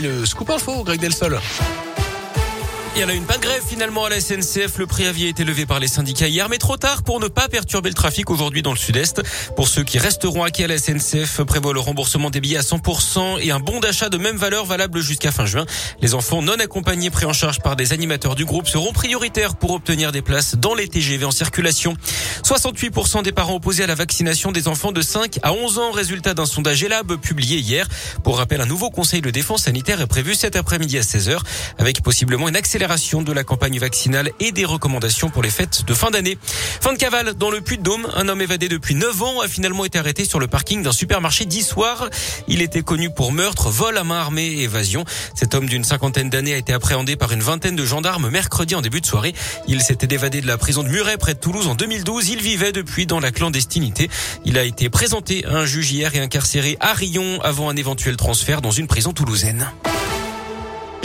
Le scoop info, Greg Delsol. Il y en a une pas de grève finalement à la SNCF. Le préavis a été levé par les syndicats hier, mais trop tard pour ne pas perturber le trafic aujourd'hui dans le sud-est. Pour ceux qui resteront quai à la SNCF, prévoit le remboursement des billets à 100% et un bon d'achat de même valeur valable jusqu'à fin juin. Les enfants non accompagnés pris en charge par des animateurs du groupe seront prioritaires pour obtenir des places dans les TGV en circulation. 68% des parents opposés à la vaccination des enfants de 5 à 11 ans, résultat d'un sondage ELAB publié hier. Pour rappel, un nouveau conseil de défense sanitaire est prévu cet après-midi à 16h avec possiblement une accélération de la campagne vaccinale et des recommandations pour les fêtes de fin d'année. Fin de cavale dans le Puy-de-Dôme. Un homme évadé depuis 9 ans a finalement été arrêté sur le parking d'un supermarché soir. Il était connu pour meurtre, vol à main armée et évasion. Cet homme d'une cinquantaine d'années a été appréhendé par une vingtaine de gendarmes mercredi en début de soirée. Il s'était évadé de la prison de Muret près de Toulouse en 2012. Il vivait depuis dans la clandestinité. Il a été présenté à un juge hier et incarcéré à Rion avant un éventuel transfert dans une prison toulousaine.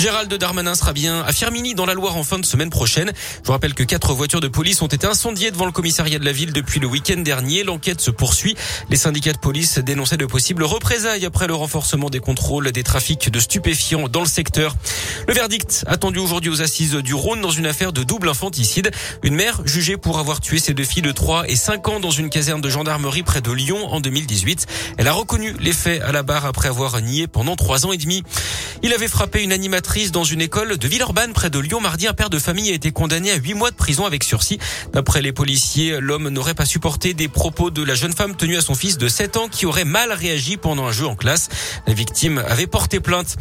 Gérald Darmanin sera bien à Firmini dans la Loire en fin de semaine prochaine. Je vous rappelle que quatre voitures de police ont été incendiées devant le commissariat de la ville depuis le week-end dernier. L'enquête se poursuit. Les syndicats de police dénonçaient de possibles représailles après le renforcement des contrôles des trafics de stupéfiants dans le secteur. Le verdict attendu aujourd'hui aux assises du Rhône dans une affaire de double infanticide. Une mère jugée pour avoir tué ses deux filles de 3 et 5 ans dans une caserne de gendarmerie près de Lyon en 2018. Elle a reconnu les faits à la barre après avoir nié pendant trois ans et demi. Il avait frappé une animatrice dans une école de Villeurbanne près de Lyon. Mardi, un père de famille a été condamné à huit mois de prison avec sursis. D'après les policiers, l'homme n'aurait pas supporté des propos de la jeune femme tenue à son fils de 7 ans qui aurait mal réagi pendant un jeu en classe. La victime avait porté plainte.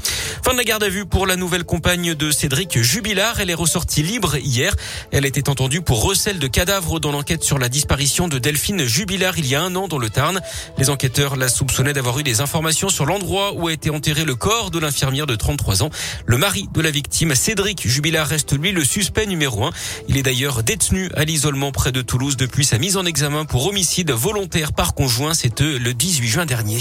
Fin de la garde à vue pour la nouvelle compagne de Cédric Jubilard. Elle est ressortie libre hier. Elle était entendue pour recel de cadavres dans l'enquête sur la disparition de Delphine Jubilard il y a un an dans le Tarn. Les enquêteurs la soupçonnaient d'avoir eu des informations sur l'endroit où a été enterré le corps de l'infirmière de 33 ans. Le mari de la victime, Cédric Jubilard, reste lui le suspect numéro un. Il est d'ailleurs détenu à l'isolement près de Toulouse depuis sa mise en examen pour homicide volontaire par conjoint. C'était le 18 juin dernier.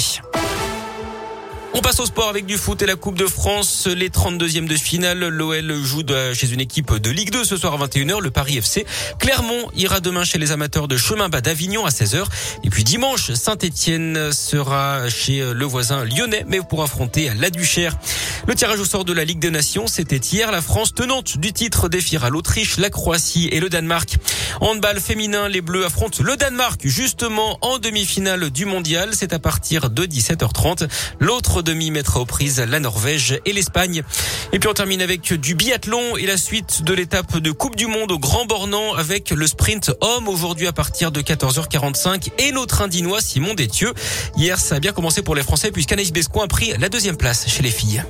On passe au sport avec du foot et la Coupe de France. Les 32e de finale, l'OL joue chez une équipe de Ligue 2 ce soir à 21h, le Paris FC. Clermont ira demain chez les amateurs de chemin bas d'Avignon à 16h. Et puis dimanche, Saint-Etienne sera chez le voisin lyonnais, mais pour affronter la Duchère. Le tirage au sort de la Ligue des Nations, c'était hier. La France tenante du titre défiera l'Autriche, la Croatie et le Danemark. Handball féminin, les Bleus affrontent le Danemark justement en demi-finale du mondial. C'est à partir de 17h30. L'autre demi mettra aux prises la Norvège et l'Espagne. Et puis on termine avec du biathlon et la suite de l'étape de Coupe du Monde au Grand Bornand avec le sprint homme aujourd'hui à partir de 14h45 et notre indinois Simon Détieux. Hier, ça a bien commencé pour les Français puisqu'Anaïs Bescon a pris la deuxième place chez les filles.